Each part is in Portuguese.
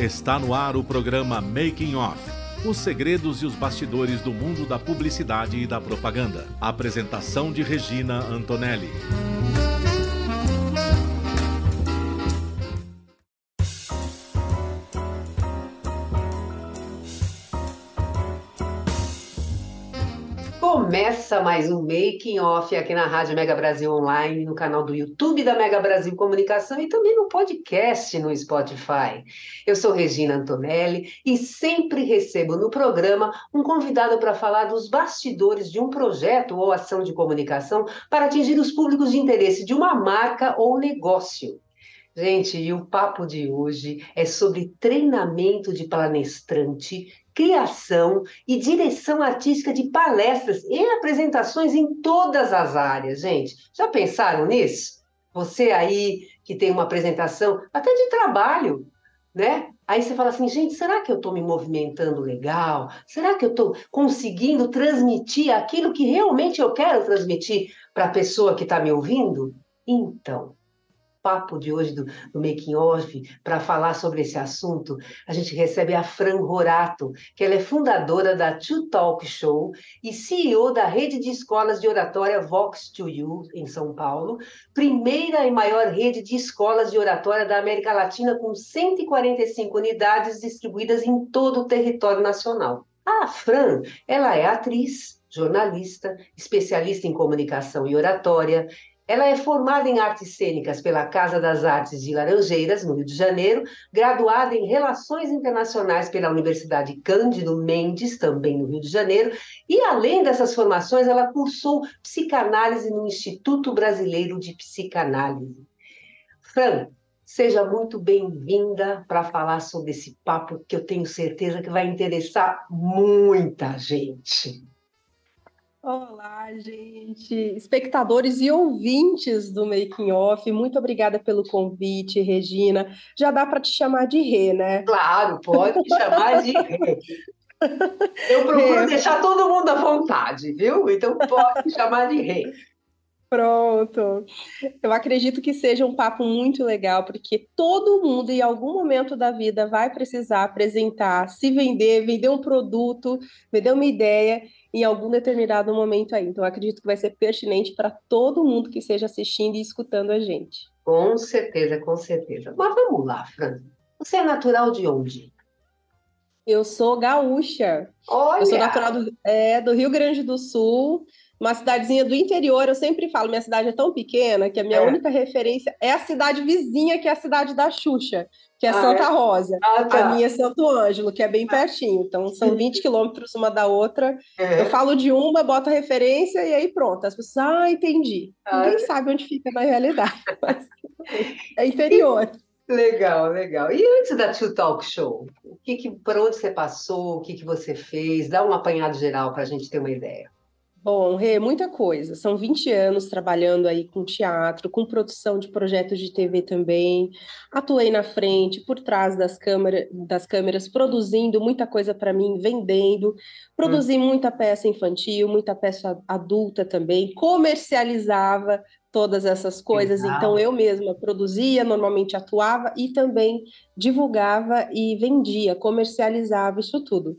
Está no ar o programa Making Off. Os segredos e os bastidores do mundo da publicidade e da propaganda. Apresentação de Regina Antonelli. Começa mais um Making Off aqui na Rádio Mega Brasil Online, no canal do YouTube da Mega Brasil Comunicação e também no podcast no Spotify. Eu sou Regina Antonelli e sempre recebo no programa um convidado para falar dos bastidores de um projeto ou ação de comunicação para atingir os públicos de interesse de uma marca ou negócio. Gente, e o papo de hoje é sobre treinamento de palestrante criação e direção artística de palestras e apresentações em todas as áreas, gente. Já pensaram nisso? Você aí que tem uma apresentação, até de trabalho, né? Aí você fala assim, gente, será que eu estou me movimentando legal? Será que eu estou conseguindo transmitir aquilo que realmente eu quero transmitir para a pessoa que está me ouvindo? Então, papo de hoje do, do Making Off para falar sobre esse assunto, a gente recebe a Fran Rorato, que ela é fundadora da Two Talk Show e CEO da rede de escolas de oratória Vox to You, em São Paulo, primeira e maior rede de escolas de oratória da América Latina, com 145 unidades distribuídas em todo o território nacional. A Fran, ela é atriz, jornalista, especialista em comunicação e oratória, ela é formada em artes cênicas pela Casa das Artes de Laranjeiras, no Rio de Janeiro, graduada em Relações Internacionais pela Universidade Cândido Mendes, também no Rio de Janeiro, e além dessas formações, ela cursou psicanálise no Instituto Brasileiro de Psicanálise. Fran, seja muito bem-vinda para falar sobre esse papo que eu tenho certeza que vai interessar muita gente. Olá, gente, espectadores e ouvintes do Making Off, muito obrigada pelo convite, Regina. Já dá para te chamar de Rê, né? Claro, pode me chamar de Rê. Eu procuro Rê. deixar todo mundo à vontade, viu? Então pode me chamar de Rê. Pronto. Eu acredito que seja um papo muito legal, porque todo mundo, em algum momento da vida, vai precisar apresentar, se vender, vender um produto, vender uma ideia em algum determinado momento aí. Então, acredito que vai ser pertinente para todo mundo que esteja assistindo e escutando a gente. Com certeza, com certeza. Mas vamos lá, Fran. Você é natural de onde? Eu sou gaúcha. Olha! Eu sou natural do, é, do Rio Grande do Sul, uma cidadezinha do interior. Eu sempre falo, minha cidade é tão pequena que a minha é. única referência é a cidade vizinha, que é a cidade da Xuxa que é ah, Santa é? Rosa. Ah, tá. A minha é Santo Ângelo, que é bem pertinho. Então, são 20 quilômetros uma da outra. É. Eu falo de uma, boto a referência e aí pronto. As pessoas, ah, entendi. Ah, Ninguém sabe onde fica na realidade, mas é interior. Legal, legal. E antes da Two Talk Show, o que, que, por onde você passou, o que, que você fez? Dá um apanhado geral para a gente ter uma ideia. Bom, Rê, muita coisa. São 20 anos trabalhando aí com teatro, com produção de projetos de TV também. Atuei na frente, por trás das, câmera, das câmeras, produzindo muita coisa para mim, vendendo. Produzi hum. muita peça infantil, muita peça adulta também. Comercializava todas essas coisas. Legal. Então, eu mesma produzia, normalmente atuava e também divulgava e vendia, comercializava isso tudo.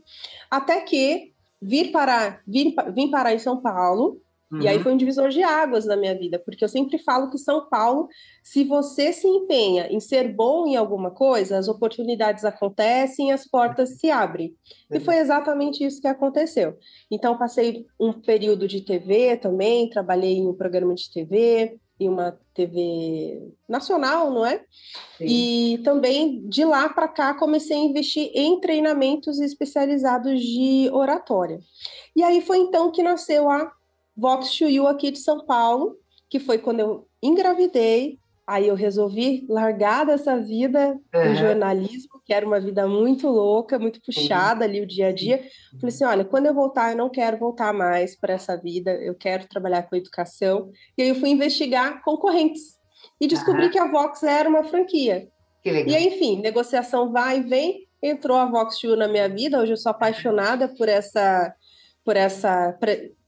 Até que vir parar, vir, vim parar em São Paulo, uhum. e aí uhum. foi um divisor de águas na minha vida, porque eu sempre falo que São Paulo, se você se empenha em ser bom em alguma coisa, as oportunidades acontecem, as portas se abrem. E foi exatamente isso que aconteceu. Então, passei um período de TV também, trabalhei em um programa de TV, uma TV nacional, não é? Sim. E também de lá para cá comecei a investir em treinamentos especializados de oratória. E aí foi então que nasceu a Vox to You aqui de São Paulo, que foi quando eu engravidei, Aí eu resolvi largar dessa vida do jornalismo, que era uma vida muito louca, muito puxada ali o dia a dia. Falei assim: olha, quando eu voltar, eu não quero voltar mais para essa vida, eu quero trabalhar com educação. E aí eu fui investigar concorrentes e descobri que a Vox era uma franquia. E aí, enfim, negociação vai e vem, entrou a Vox na minha vida. Hoje eu sou apaixonada por essa por essa,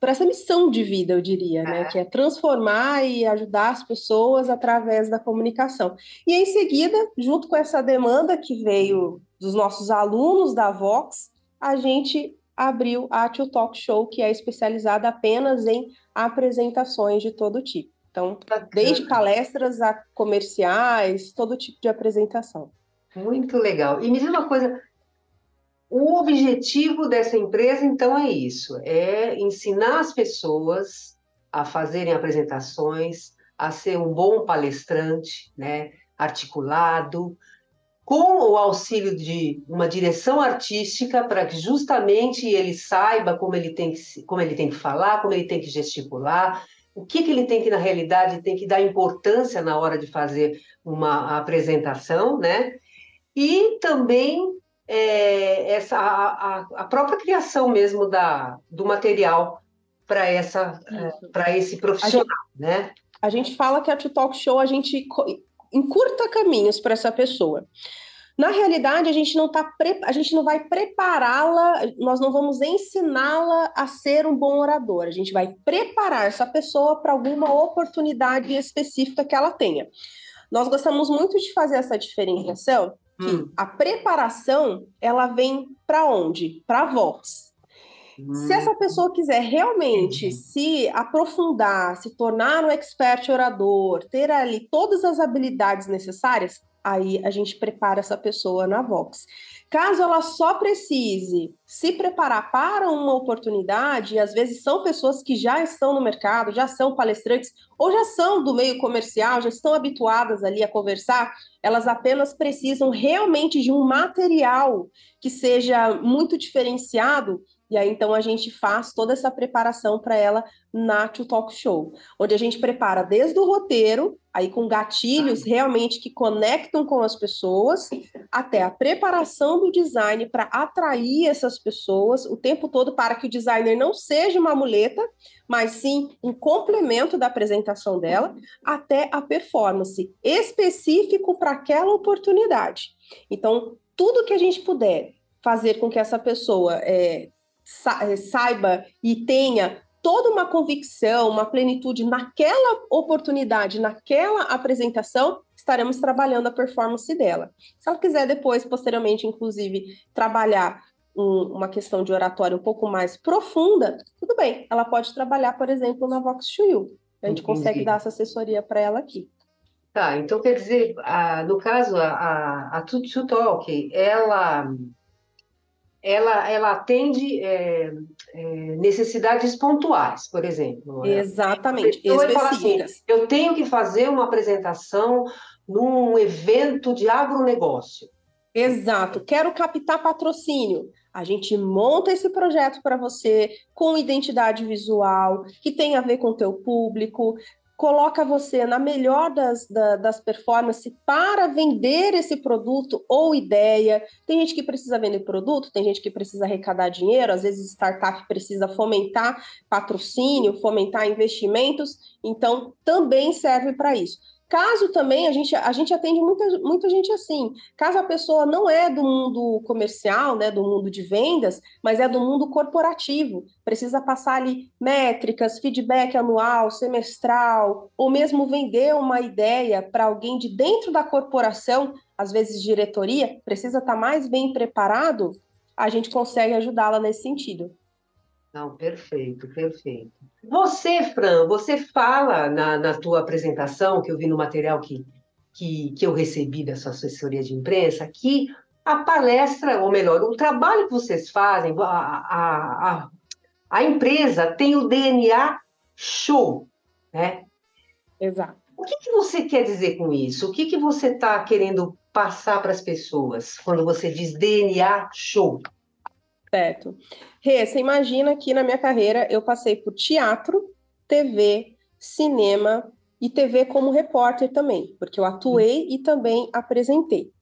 por essa missão de vida, eu diria, né? É. Que é transformar e ajudar as pessoas através da comunicação. E em seguida, junto com essa demanda que veio dos nossos alunos da Vox, a gente abriu a Tio Talk Show, que é especializada apenas em apresentações de todo tipo. Então, desde palestras a comerciais, todo tipo de apresentação. Muito legal. E me diz uma coisa, o objetivo dessa empresa, então, é isso: é ensinar as pessoas a fazerem apresentações, a ser um bom palestrante, né, articulado, com o auxílio de uma direção artística para que justamente ele saiba como ele tem que, como ele tem que falar, como ele tem que gesticular, o que, que ele tem que, na realidade, tem que dar importância na hora de fazer uma apresentação, né? E também é, essa, a, a, própria criação mesmo da, do material para essa para esse profissional, a gente, né? A gente fala que a Talk Show a gente encurta caminhos para essa pessoa. Na realidade, a gente não tá a gente não vai prepará-la, nós não vamos ensiná-la a ser um bom orador. A gente vai preparar essa pessoa para alguma oportunidade específica que ela tenha. Nós gostamos muito de fazer essa diferenciação que hum. a preparação ela vem para onde? Para a voz. Hum. Se essa pessoa quiser realmente se aprofundar, se tornar um expert orador, ter ali todas as habilidades necessárias, aí a gente prepara essa pessoa na Vox. Caso ela só precise se preparar para uma oportunidade, e às vezes são pessoas que já estão no mercado, já são palestrantes, ou já são do meio comercial, já estão habituadas ali a conversar, elas apenas precisam realmente de um material que seja muito diferenciado e aí, então, a gente faz toda essa preparação para ela na To Talk Show, onde a gente prepara desde o roteiro, aí com gatilhos realmente que conectam com as pessoas, até a preparação do design para atrair essas pessoas o tempo todo, para que o designer não seja uma muleta, mas sim um complemento da apresentação dela, até a performance específico para aquela oportunidade. Então, tudo que a gente puder fazer com que essa pessoa é, saiba e tenha toda uma convicção, uma plenitude naquela oportunidade, naquela apresentação, estaremos trabalhando a performance dela. Se ela quiser depois, posteriormente, inclusive, trabalhar um, uma questão de oratório um pouco mais profunda, tudo bem, ela pode trabalhar, por exemplo, na Vox Chuyu. A gente Entendi. consegue dar essa assessoria para ela aqui. Tá, então quer dizer, a, no caso, a, a, a Tutu Talk, ela ela, ela atende é, é, necessidades pontuais, por exemplo. Né? Exatamente, específicas. Assim, eu tenho que fazer uma apresentação num evento de agronegócio. Exato, quero captar patrocínio. A gente monta esse projeto para você com identidade visual, que tem a ver com o teu público, coloca você na melhor das, da, das performances para vender esse produto ou ideia. Tem gente que precisa vender produto, tem gente que precisa arrecadar dinheiro, às vezes startup precisa fomentar patrocínio, fomentar investimentos, então também serve para isso. Caso também a gente, a gente atende muita, muita gente assim, caso a pessoa não é do mundo comercial, né, do mundo de vendas, mas é do mundo corporativo, precisa passar ali métricas, feedback anual, semestral, ou mesmo vender uma ideia para alguém de dentro da corporação, às vezes diretoria, precisa estar tá mais bem preparado, a gente consegue ajudá-la nesse sentido. Não, perfeito, perfeito. Você, Fran, você fala na, na tua apresentação, que eu vi no material que, que, que eu recebi da sua assessoria de imprensa, que a palestra, ou melhor, o trabalho que vocês fazem, a, a, a, a empresa tem o DNA show, né? Exato. O que, que você quer dizer com isso? O que, que você está querendo passar para as pessoas quando você diz DNA show? Certo. Rê, você imagina que na minha carreira eu passei por teatro, TV, cinema e TV como repórter também, porque eu atuei e também apresentei.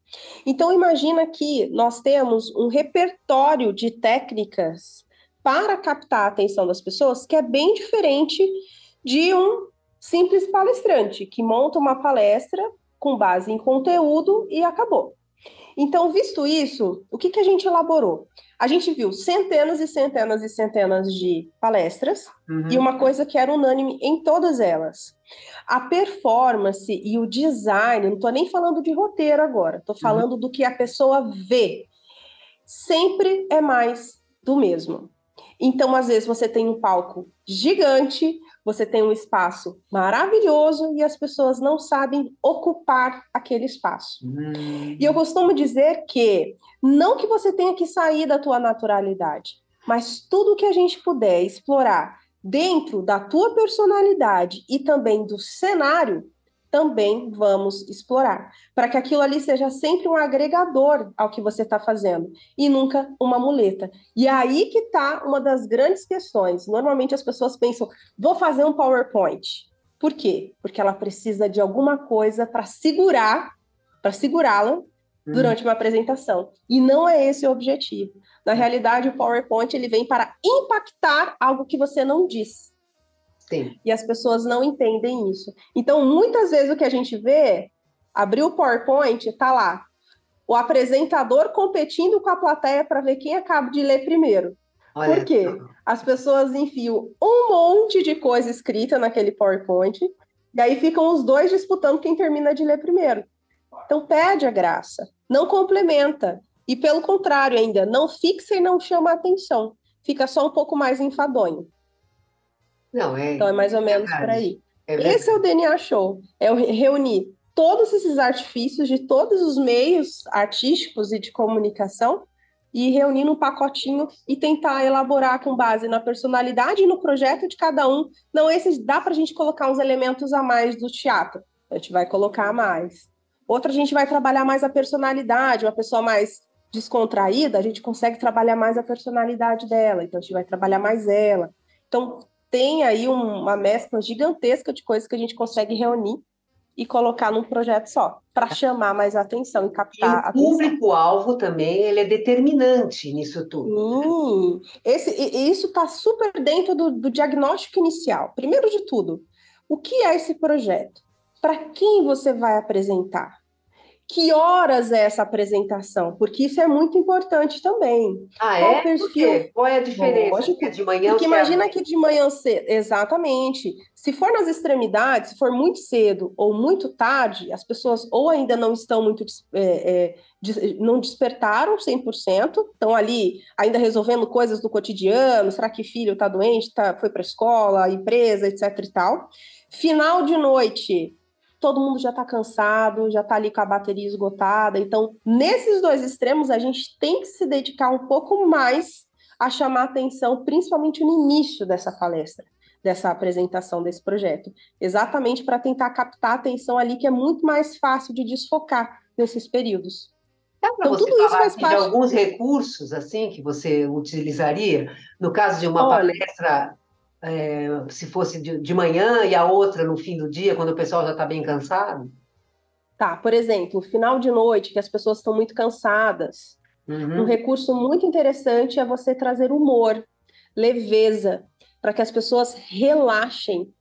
Então imagina que nós temos um repertório de técnicas para captar a atenção das pessoas que é bem diferente de um simples palestrante que monta uma palestra com base em conteúdo e acabou. Então, visto isso, o que, que a gente elaborou? A gente viu centenas e centenas e centenas de palestras uhum. e uma coisa que era unânime em todas elas. A performance e o design, não estou nem falando de roteiro agora, estou uhum. falando uhum. do que a pessoa vê. Sempre é mais do mesmo. Então, às vezes, você tem um palco gigante, você tem um espaço maravilhoso e as pessoas não sabem ocupar aquele espaço. Hum. E eu costumo dizer que não que você tenha que sair da tua naturalidade, mas tudo que a gente puder explorar dentro da tua personalidade e também do cenário, também vamos explorar, para que aquilo ali seja sempre um agregador ao que você está fazendo e nunca uma muleta. E aí que está uma das grandes questões. Normalmente as pessoas pensam, vou fazer um PowerPoint. Por quê? Porque ela precisa de alguma coisa para segurar, para segurá-la uhum. durante uma apresentação. E não é esse o objetivo. Na realidade, o PowerPoint ele vem para impactar algo que você não disse. Sim. E as pessoas não entendem isso. Então, muitas vezes o que a gente vê, abriu o PowerPoint, tá lá, o apresentador competindo com a plateia para ver quem acaba de ler primeiro. Olha. Por quê? As pessoas enfiam um monte de coisa escrita naquele PowerPoint, e aí ficam os dois disputando quem termina de ler primeiro. Então, perde a graça, não complementa. E pelo contrário, ainda, não fixa e não chama a atenção. Fica só um pouco mais enfadonho. Não, é. Então é mais ou menos por aí. É Esse é o DNA Show. É reunir todos esses artifícios de todos os meios artísticos e de comunicação e reunir num pacotinho e tentar elaborar com base na personalidade e no projeto de cada um. Não, esse dá para a gente colocar uns elementos a mais do teatro. A gente vai colocar mais. Outra, a gente vai trabalhar mais a personalidade, uma pessoa mais descontraída, a gente consegue trabalhar mais a personalidade dela, então a gente vai trabalhar mais ela. Então, tem aí uma mescla gigantesca de coisas que a gente consegue reunir e colocar num projeto só, para chamar mais atenção e captar e o público-alvo também, ele é determinante nisso tudo. Sim, Esse, isso está super dentro do, do diagnóstico inicial. Primeiro de tudo, o que é esse projeto? Para quem você vai apresentar? Que horas é essa apresentação? Porque isso é muito importante também. Ah, Qual é? Perfil? Qual é a diferença? Lógico, de manhã Porque imagina que de manhã cedo, exatamente. Se for nas extremidades, se for muito cedo ou muito tarde, as pessoas ou ainda não estão muito, é, é, não despertaram 100%, estão ali ainda resolvendo coisas do cotidiano, será que filho está doente, tá, foi para a escola, empresa, etc e tal. Final de noite, todo mundo já está cansado, já está ali com a bateria esgotada. Então, nesses dois extremos, a gente tem que se dedicar um pouco mais a chamar atenção, principalmente no início dessa palestra, dessa apresentação desse projeto, exatamente para tentar captar a atenção ali, que é muito mais fácil de desfocar nesses períodos. então, tudo isso faz parte de alguns recursos assim que você utilizaria no caso de uma Olha, palestra é, se fosse de, de manhã e a outra no fim do dia, quando o pessoal já está bem cansado? Tá, por exemplo, final de noite, que as pessoas estão muito cansadas. Uhum. Um recurso muito interessante é você trazer humor, leveza, para que as pessoas relaxem.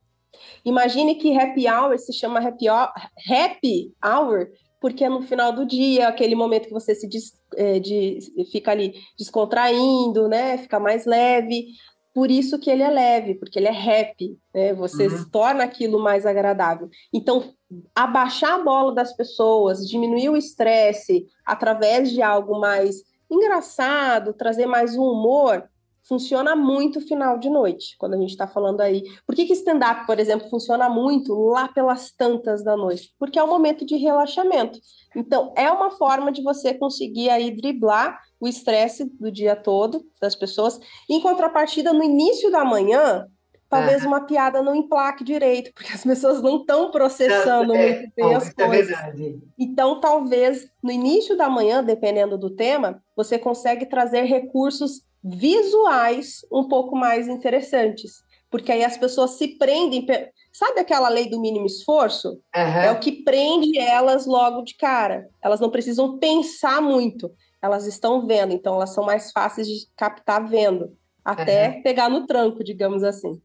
Imagine que happy hour se chama happy hour, happy hour porque é no final do dia, aquele momento que você se des, é, de, fica ali descontraindo, né? Fica mais leve por isso que ele é leve, porque ele é rap, né? Você uhum. torna aquilo mais agradável. Então, abaixar a bola das pessoas, diminuir o estresse através de algo mais engraçado, trazer mais um humor, funciona muito final de noite, quando a gente está falando aí. Por que, que stand-up, por exemplo, funciona muito lá pelas tantas da noite? Porque é um momento de relaxamento. Então, é uma forma de você conseguir aí driblar o estresse do dia todo das pessoas. Em contrapartida, no início da manhã, talvez uma piada não emplaque direito, porque as pessoas não estão processando é, muito bem as é coisas. É então, talvez no início da manhã, dependendo do tema, você consegue trazer recursos visuais um pouco mais interessantes, porque aí as pessoas se prendem. Sabe aquela lei do mínimo esforço? Uhum. É o que prende elas logo de cara. Elas não precisam pensar muito, elas estão vendo, então elas são mais fáceis de captar vendo, até uhum. pegar no tranco, digamos assim.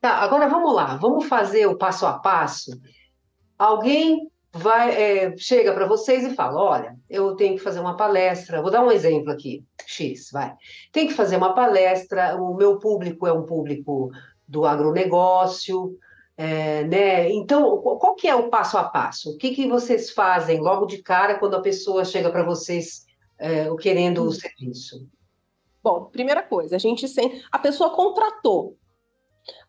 Tá, agora vamos lá, vamos fazer o passo a passo. Alguém vai é, chega para vocês e fala: olha, eu tenho que fazer uma palestra. Vou dar um exemplo aqui, X, vai. Tem que fazer uma palestra. O meu público é um público do agronegócio, é, né? Então, qual que é o passo a passo? O que, que vocês fazem logo de cara quando a pessoa chega para vocês é, querendo o serviço? Bom, primeira coisa, a gente sem a pessoa contratou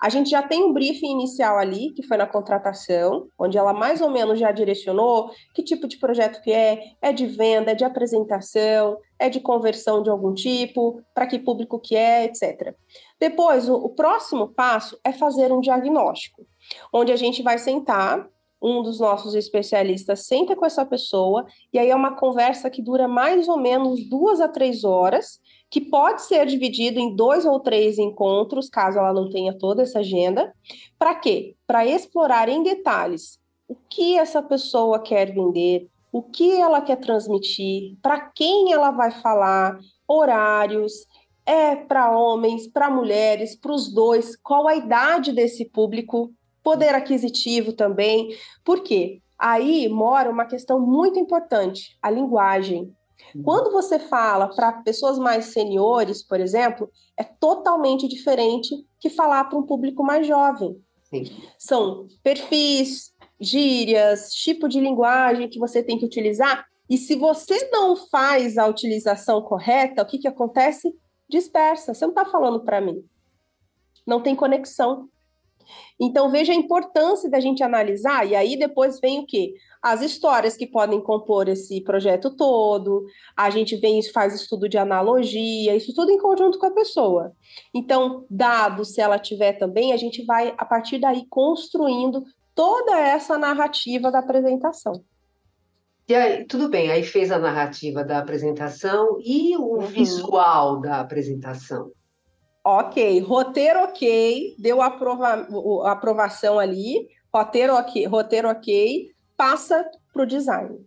a gente já tem um briefing inicial ali, que foi na contratação, onde ela mais ou menos já direcionou que tipo de projeto que é, é de venda, é de apresentação, é de conversão de algum tipo, para que público que é, etc. Depois, o, o próximo passo é fazer um diagnóstico, onde a gente vai sentar um dos nossos especialistas senta com essa pessoa, e aí é uma conversa que dura mais ou menos duas a três horas, que pode ser dividido em dois ou três encontros, caso ela não tenha toda essa agenda. Para quê? Para explorar em detalhes o que essa pessoa quer vender, o que ela quer transmitir, para quem ela vai falar, horários, é para homens, para mulheres, para os dois, qual a idade desse público, poder aquisitivo também. Por quê? Aí mora uma questão muito importante, a linguagem. Uhum. Quando você fala para pessoas mais seniores, por exemplo, é totalmente diferente que falar para um público mais jovem. Sim. São perfis, gírias, tipo de linguagem que você tem que utilizar. E se você não faz a utilização correta, o que, que acontece? Dispersa. Você não está falando para mim. Não tem conexão. Então, veja a importância da gente analisar, e aí depois vem o quê? As histórias que podem compor esse projeto todo, a gente vem e faz estudo de analogia, isso tudo em conjunto com a pessoa. Então, dados, se ela tiver também, a gente vai, a partir daí, construindo toda essa narrativa da apresentação. E aí, tudo bem, aí fez a narrativa da apresentação e o uhum. visual da apresentação. Ok, roteiro ok, deu aprova aprovação ali, roteiro ok, roteiro ok, passa para o design.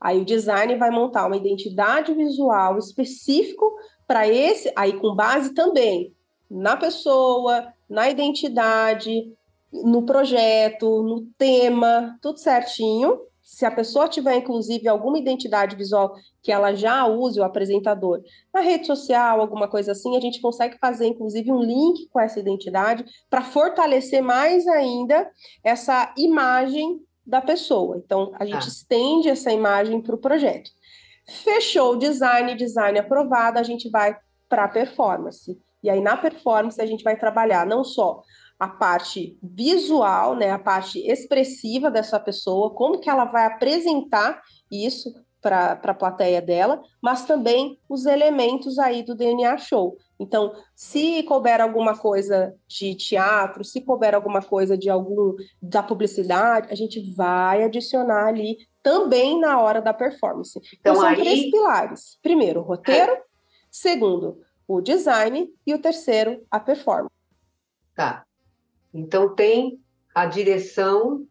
Aí o design vai montar uma identidade visual específico para esse, aí com base também na pessoa, na identidade, no projeto, no tema, tudo certinho se a pessoa tiver, inclusive, alguma identidade visual que ela já use o apresentador na rede social, alguma coisa assim, a gente consegue fazer, inclusive, um link com essa identidade para fortalecer mais ainda essa imagem da pessoa. Então, a gente ah. estende essa imagem para o projeto. Fechou o design, design aprovado, a gente vai para a performance. E aí, na performance, a gente vai trabalhar não só a parte visual, né, a parte expressiva dessa pessoa, como que ela vai apresentar isso para a plateia dela, mas também os elementos aí do DNA Show. Então, se couber alguma coisa de teatro, se couber alguma coisa de algum da publicidade, a gente vai adicionar ali também na hora da performance. Então, então são aí... três pilares. Primeiro, o roteiro. É. Segundo, o design. E o terceiro, a performance. Tá. Então tem a direção,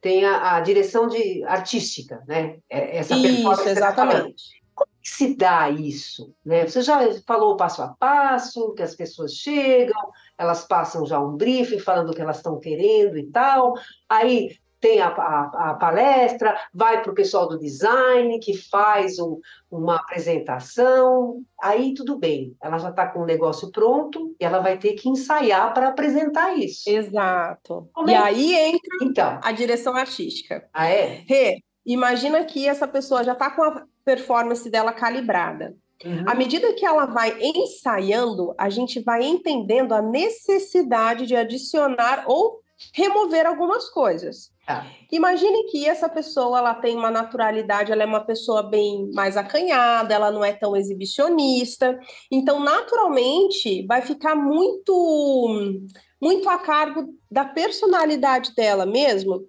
tem a, a direção de artística, né? É, essa isso, exatamente. Como que se dá isso? Né? Você já falou passo a passo, que as pessoas chegam, elas passam já um briefing falando o que elas estão querendo e tal. Aí tem a, a, a palestra, vai para o pessoal do design, que faz um, uma apresentação, aí tudo bem, ela já está com o negócio pronto e ela vai ter que ensaiar para apresentar isso. Exato. Como e é? aí entra então. a direção artística. Ah, é? Rê, imagina que essa pessoa já está com a performance dela calibrada. Uhum. À medida que ela vai ensaiando, a gente vai entendendo a necessidade de adicionar ou remover algumas coisas. Ah. Imagine que essa pessoa ela tem uma naturalidade, ela é uma pessoa bem mais acanhada, ela não é tão exibicionista. Então, naturalmente, vai ficar muito muito a cargo da personalidade dela mesmo,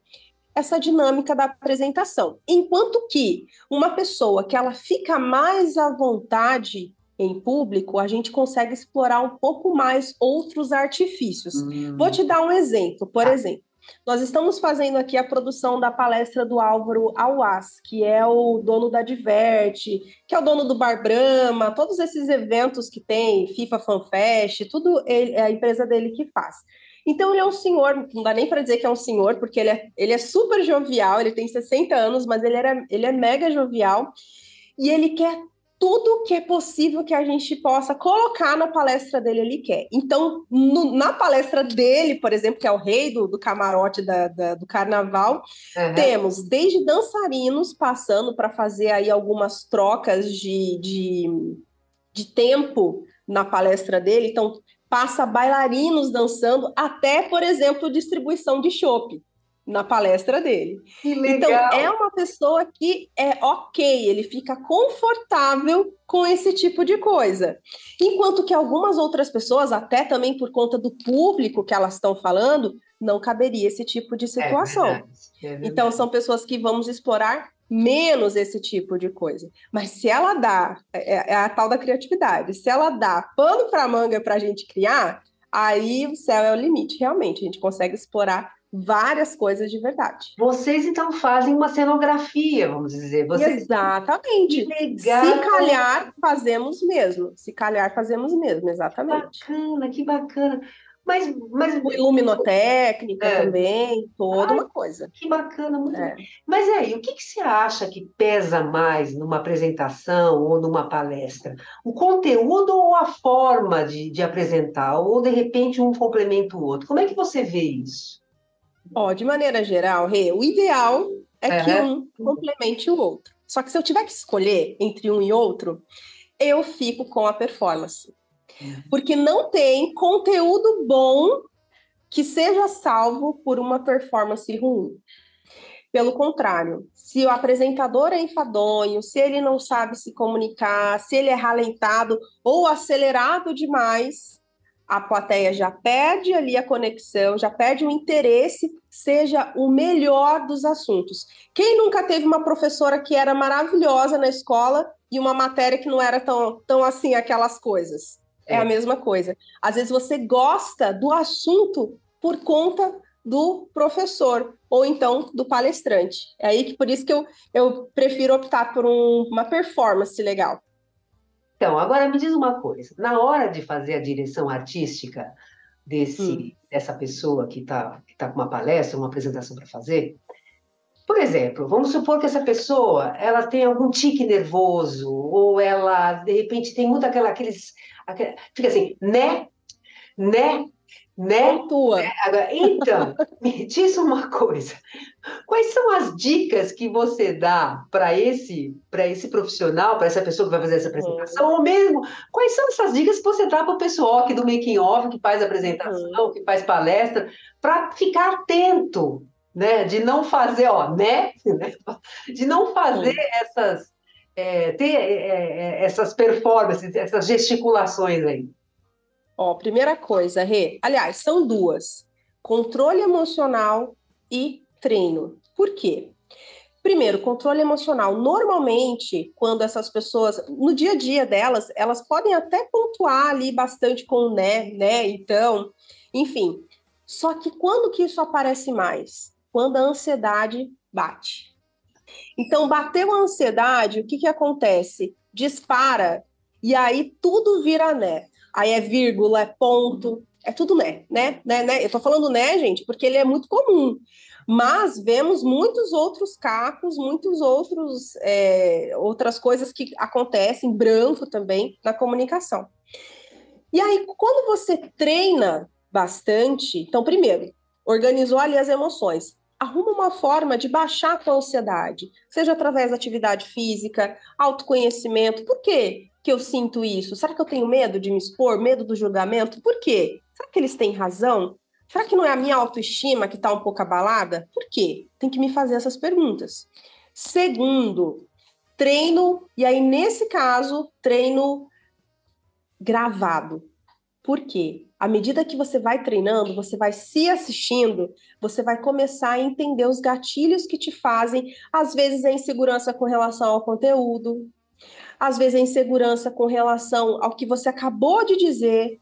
essa dinâmica da apresentação. Enquanto que uma pessoa que ela fica mais à vontade em público, a gente consegue explorar um pouco mais outros artifícios. Hum. Vou te dar um exemplo, por ah. exemplo. Nós estamos fazendo aqui a produção da palestra do Álvaro Auas, que é o dono da Diverte, que é o dono do Bar Brahma, todos esses eventos que tem, FIFA Fan Fest, tudo ele, é a empresa dele que faz. Então ele é um senhor, não dá nem para dizer que é um senhor, porque ele é, ele é super jovial, ele tem 60 anos, mas ele, era, ele é mega jovial, e ele quer tudo que é possível que a gente possa colocar na palestra dele, ele quer. Então, no, na palestra dele, por exemplo, que é o rei do, do camarote da, da, do carnaval, uhum. temos desde dançarinos passando para fazer aí algumas trocas de, de, de tempo na palestra dele. Então, passa bailarinos dançando, até, por exemplo, distribuição de chopp na palestra dele. Então, é uma pessoa que é ok, ele fica confortável com esse tipo de coisa. Enquanto que algumas outras pessoas, até também por conta do público que elas estão falando, não caberia esse tipo de é situação. É verdade, é verdade. Então, são pessoas que vamos explorar menos esse tipo de coisa. Mas se ela dá, é, é a tal da criatividade, se ela dá pano para manga para a gente criar, aí o céu é o limite, realmente. A gente consegue explorar várias coisas de verdade. Vocês então fazem uma cenografia, vamos dizer. Vocês... Exatamente. Se calhar, fazemos mesmo. Se calhar, fazemos mesmo, exatamente. Bacana, que bacana. Mas, mas... Iluminotécnica é. também, toda Ai, uma coisa. Que bacana, muito é. Mas aí, o que, que você acha que pesa mais numa apresentação ou numa palestra? O conteúdo ou a forma de, de apresentar? Ou, de repente, um complementa o outro? Como é que você vê isso? Ó, de maneira geral, Rê, o ideal é que um complemente o outro. Só que se eu tiver que escolher entre um e outro, eu fico com a performance. Uhum. Porque não tem conteúdo bom que seja salvo por uma performance ruim. Pelo contrário, se o apresentador é enfadonho, se ele não sabe se comunicar, se ele é ralentado ou acelerado demais, a plateia já perde ali a conexão, já perde o interesse, seja o melhor dos assuntos. Quem nunca teve uma professora que era maravilhosa na escola e uma matéria que não era tão, tão assim aquelas coisas? É. é a mesma coisa. Às vezes você gosta do assunto por conta do professor ou então do palestrante. É aí que por isso que eu, eu prefiro optar por um, uma performance legal. Então, agora me diz uma coisa: na hora de fazer a direção artística desse, hum. dessa pessoa que está que tá com uma palestra, uma apresentação para fazer, por exemplo, vamos supor que essa pessoa ela tem algum tique nervoso, ou ela, de repente, tem muito aquela, aqueles. Aquela, fica assim, né? Né? Né? Tua. É, agora, então, me diz uma coisa. Quais são as dicas que você dá para esse, para esse profissional, para essa pessoa que vai fazer essa apresentação, uhum. ou mesmo, quais são essas dicas que você dá para o pessoal aqui do making off, que faz apresentação, uhum. que faz palestra, para ficar atento, né? De não fazer, ó, né? De não fazer uhum. essas, é, ter é, é, essas performances, essas gesticulações aí. Ó, primeira coisa, Rê. Aliás, são duas: controle emocional e treino. Por quê? Primeiro, controle emocional. Normalmente, quando essas pessoas, no dia a dia delas, elas podem até pontuar ali bastante com né, né, então, enfim. Só que quando que isso aparece mais? Quando a ansiedade bate. Então, bateu a ansiedade, o que que acontece? Dispara e aí tudo vira né aí é vírgula, é ponto, é tudo né, né, né, né. Eu tô falando né, gente, porque ele é muito comum. Mas vemos muitos outros cacos, muitos outros é, outras coisas que acontecem, branco também, na comunicação. E aí, quando você treina bastante, então, primeiro, organizou ali as emoções. Arruma uma forma de baixar a tua ansiedade, seja através da atividade física, autoconhecimento. Por quê? Que eu sinto isso? Será que eu tenho medo de me expor, medo do julgamento? Por quê? Será que eles têm razão? Será que não é a minha autoestima que está um pouco abalada? Por quê? Tem que me fazer essas perguntas. Segundo, treino, e aí nesse caso, treino gravado. Por quê? À medida que você vai treinando, você vai se assistindo, você vai começar a entender os gatilhos que te fazem, às vezes, a insegurança com relação ao conteúdo, às vezes a insegurança com relação ao que você acabou de dizer.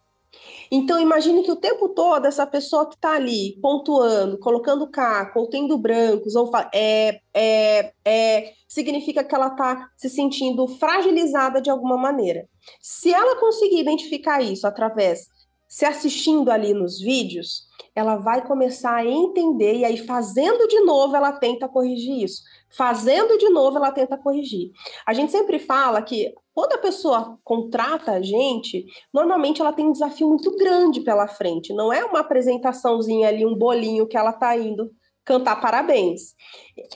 Então, imagine que o tempo todo essa pessoa que está ali pontuando, colocando caco, ou tendo brancos, ou é, é, é, significa que ela está se sentindo fragilizada de alguma maneira. Se ela conseguir identificar isso através se assistindo ali nos vídeos, ela vai começar a entender e aí fazendo de novo ela tenta corrigir isso. Fazendo de novo ela tenta corrigir. A gente sempre fala que quando a pessoa contrata a gente, normalmente ela tem um desafio muito grande pela frente. Não é uma apresentaçãozinha ali, um bolinho que ela está indo cantar parabéns.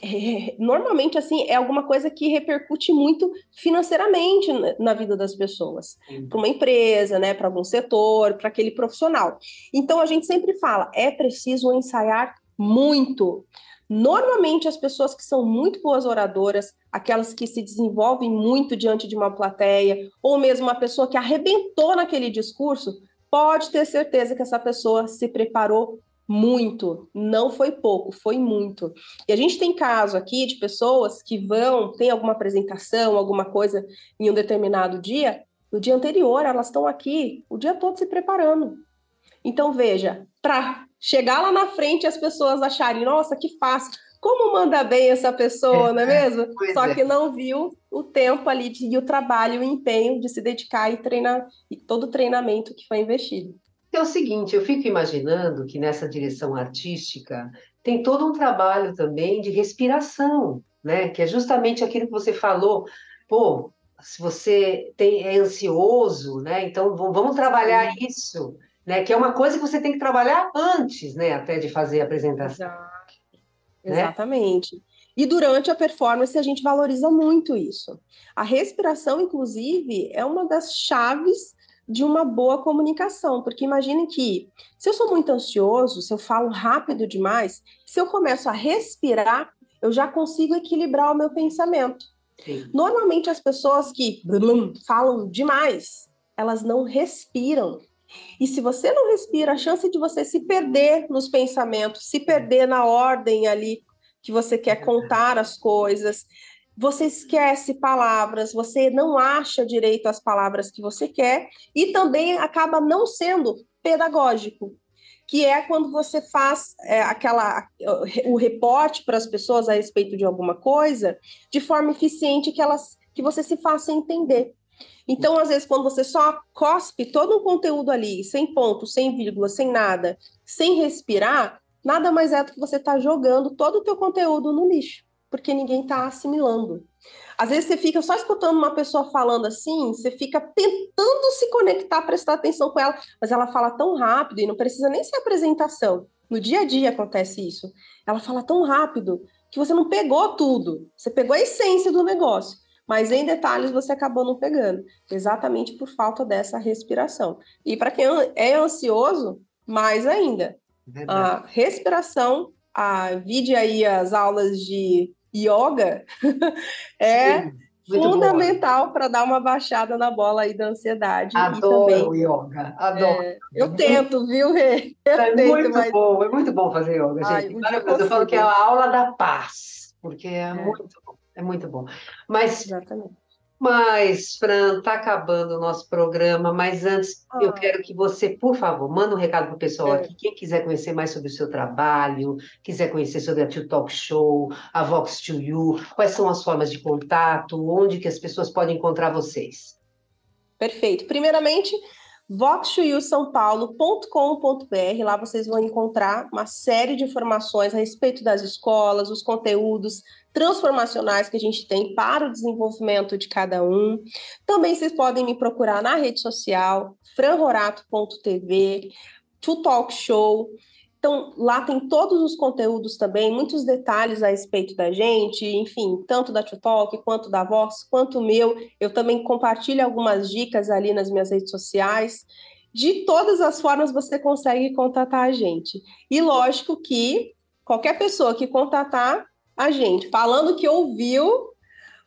Normalmente, assim, é alguma coisa que repercute muito financeiramente na vida das pessoas, para uma empresa, né, para algum setor, para aquele profissional. Então, a gente sempre fala, é preciso ensaiar muito. Normalmente, as pessoas que são muito boas oradoras, aquelas que se desenvolvem muito diante de uma plateia, ou mesmo uma pessoa que arrebentou naquele discurso, pode ter certeza que essa pessoa se preparou muito, não foi pouco, foi muito. E a gente tem caso aqui de pessoas que vão, tem alguma apresentação, alguma coisa em um determinado dia, no dia anterior elas estão aqui o dia todo se preparando. Então veja, para chegar lá na frente as pessoas acharem, nossa, que fácil, como manda bem essa pessoa, não é mesmo? Só é. que não viu o tempo ali de, e o trabalho, o empenho de se dedicar e treinar, e todo o treinamento que foi investido. É o seguinte, eu fico imaginando que nessa direção artística tem todo um trabalho também de respiração, né? Que é justamente aquilo que você falou, pô, se você tem, é ansioso, né? Então vamos trabalhar isso, né? Que é uma coisa que você tem que trabalhar antes, né? Até de fazer a apresentação. Exato. Né? Exatamente. E durante a performance a gente valoriza muito isso. A respiração, inclusive, é uma das chaves de uma boa comunicação, porque imagine que se eu sou muito ansioso, se eu falo rápido demais, se eu começo a respirar, eu já consigo equilibrar o meu pensamento. Sim. Normalmente as pessoas que blum, falam demais, elas não respiram. E se você não respira, a chance de você se perder nos pensamentos, se perder na ordem ali que você quer contar as coisas, você esquece palavras, você não acha direito as palavras que você quer e também acaba não sendo pedagógico, que é quando você faz é, aquela o reporte para as pessoas a respeito de alguma coisa de forma eficiente que elas que você se faça entender. Então, às vezes, quando você só cospe todo um conteúdo ali, sem ponto, sem vírgula, sem nada, sem respirar, nada mais é do que você estar tá jogando todo o teu conteúdo no lixo porque ninguém está assimilando. Às vezes você fica só escutando uma pessoa falando assim, você fica tentando se conectar, prestar atenção com ela, mas ela fala tão rápido e não precisa nem ser apresentação. No dia a dia acontece isso. Ela fala tão rápido que você não pegou tudo. Você pegou a essência do negócio, mas em detalhes você acabou não pegando, exatamente por falta dessa respiração. E para quem é ansioso, mais ainda. Verdade. A respiração, a vide aí as aulas de yoga é Sim, fundamental para dar uma baixada na bola aí da ansiedade. Adoro também, yoga, adoro. É, eu tento, viu, Rê? é tento, muito mas... bom, é muito bom fazer yoga, gente. Ai, eu, eu falo que é a aula da paz, porque é, é. muito bom, é muito bom. Mas Exatamente. Mas, Fran, está acabando o nosso programa, mas antes ah. eu quero que você, por favor, manda um recado para o pessoal é. aqui. Quem quiser conhecer mais sobre o seu trabalho, quiser conhecer sobre a Tio Talk Show, a Vox to You, quais são as formas de contato, onde que as pessoas podem encontrar vocês? Perfeito. Primeiramente, voxuiusãopaulo.com.br. Lá vocês vão encontrar uma série de informações a respeito das escolas, os conteúdos transformacionais que a gente tem para o desenvolvimento de cada um. Também vocês podem me procurar na rede social, franrorato.tv, To Talk Show. Então, lá tem todos os conteúdos também, muitos detalhes a respeito da gente, enfim, tanto da Tutalk quanto da Vox, quanto o meu. Eu também compartilho algumas dicas ali nas minhas redes sociais. De todas as formas você consegue contatar a gente. E lógico que qualquer pessoa que contatar a gente, falando que ouviu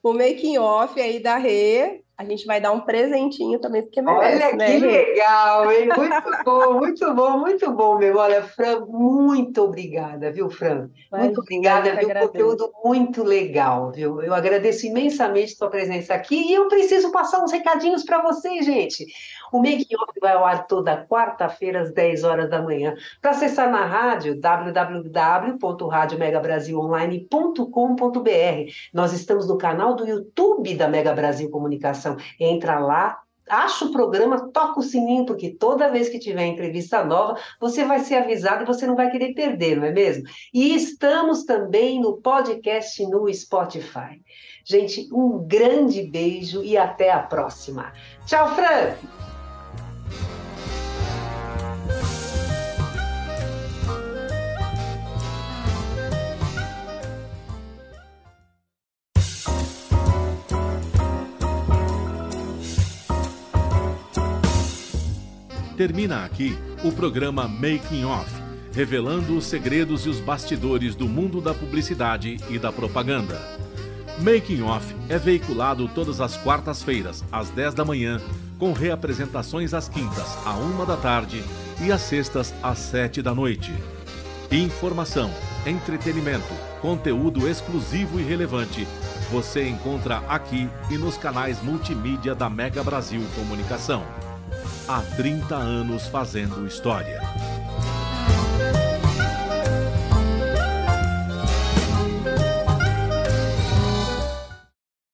o making off aí da Rê, a gente vai dar um presentinho também, porque merece, Olha né, que legal, hein? Muito bom, muito bom, muito bom mesmo. Olha, Fran, muito obrigada, viu, Fran? Mas, muito obrigada, viu? Agradeço. Conteúdo muito legal, viu? Eu agradeço imensamente a sua presença aqui e eu preciso passar uns recadinhos para vocês, gente. O Make Off vai ao ar toda quarta-feira, às 10 horas da manhã. Para acessar na rádio, www.radiomegabrasilonline.com.br. Nós estamos no canal do YouTube da Mega Brasil Comunicação. Entra lá, acha o programa, toca o sininho, porque toda vez que tiver entrevista nova, você vai ser avisado e você não vai querer perder, não é mesmo? E estamos também no podcast no Spotify. Gente, um grande beijo e até a próxima. Tchau, Fran! Termina aqui o programa Making Off, revelando os segredos e os bastidores do mundo da publicidade e da propaganda. Making Off é veiculado todas as quartas-feiras, às 10 da manhã, com reapresentações às quintas, à 1 da tarde e às sextas, às 7 da noite. Informação, entretenimento, conteúdo exclusivo e relevante você encontra aqui e nos canais multimídia da Mega Brasil Comunicação há 30 anos fazendo história.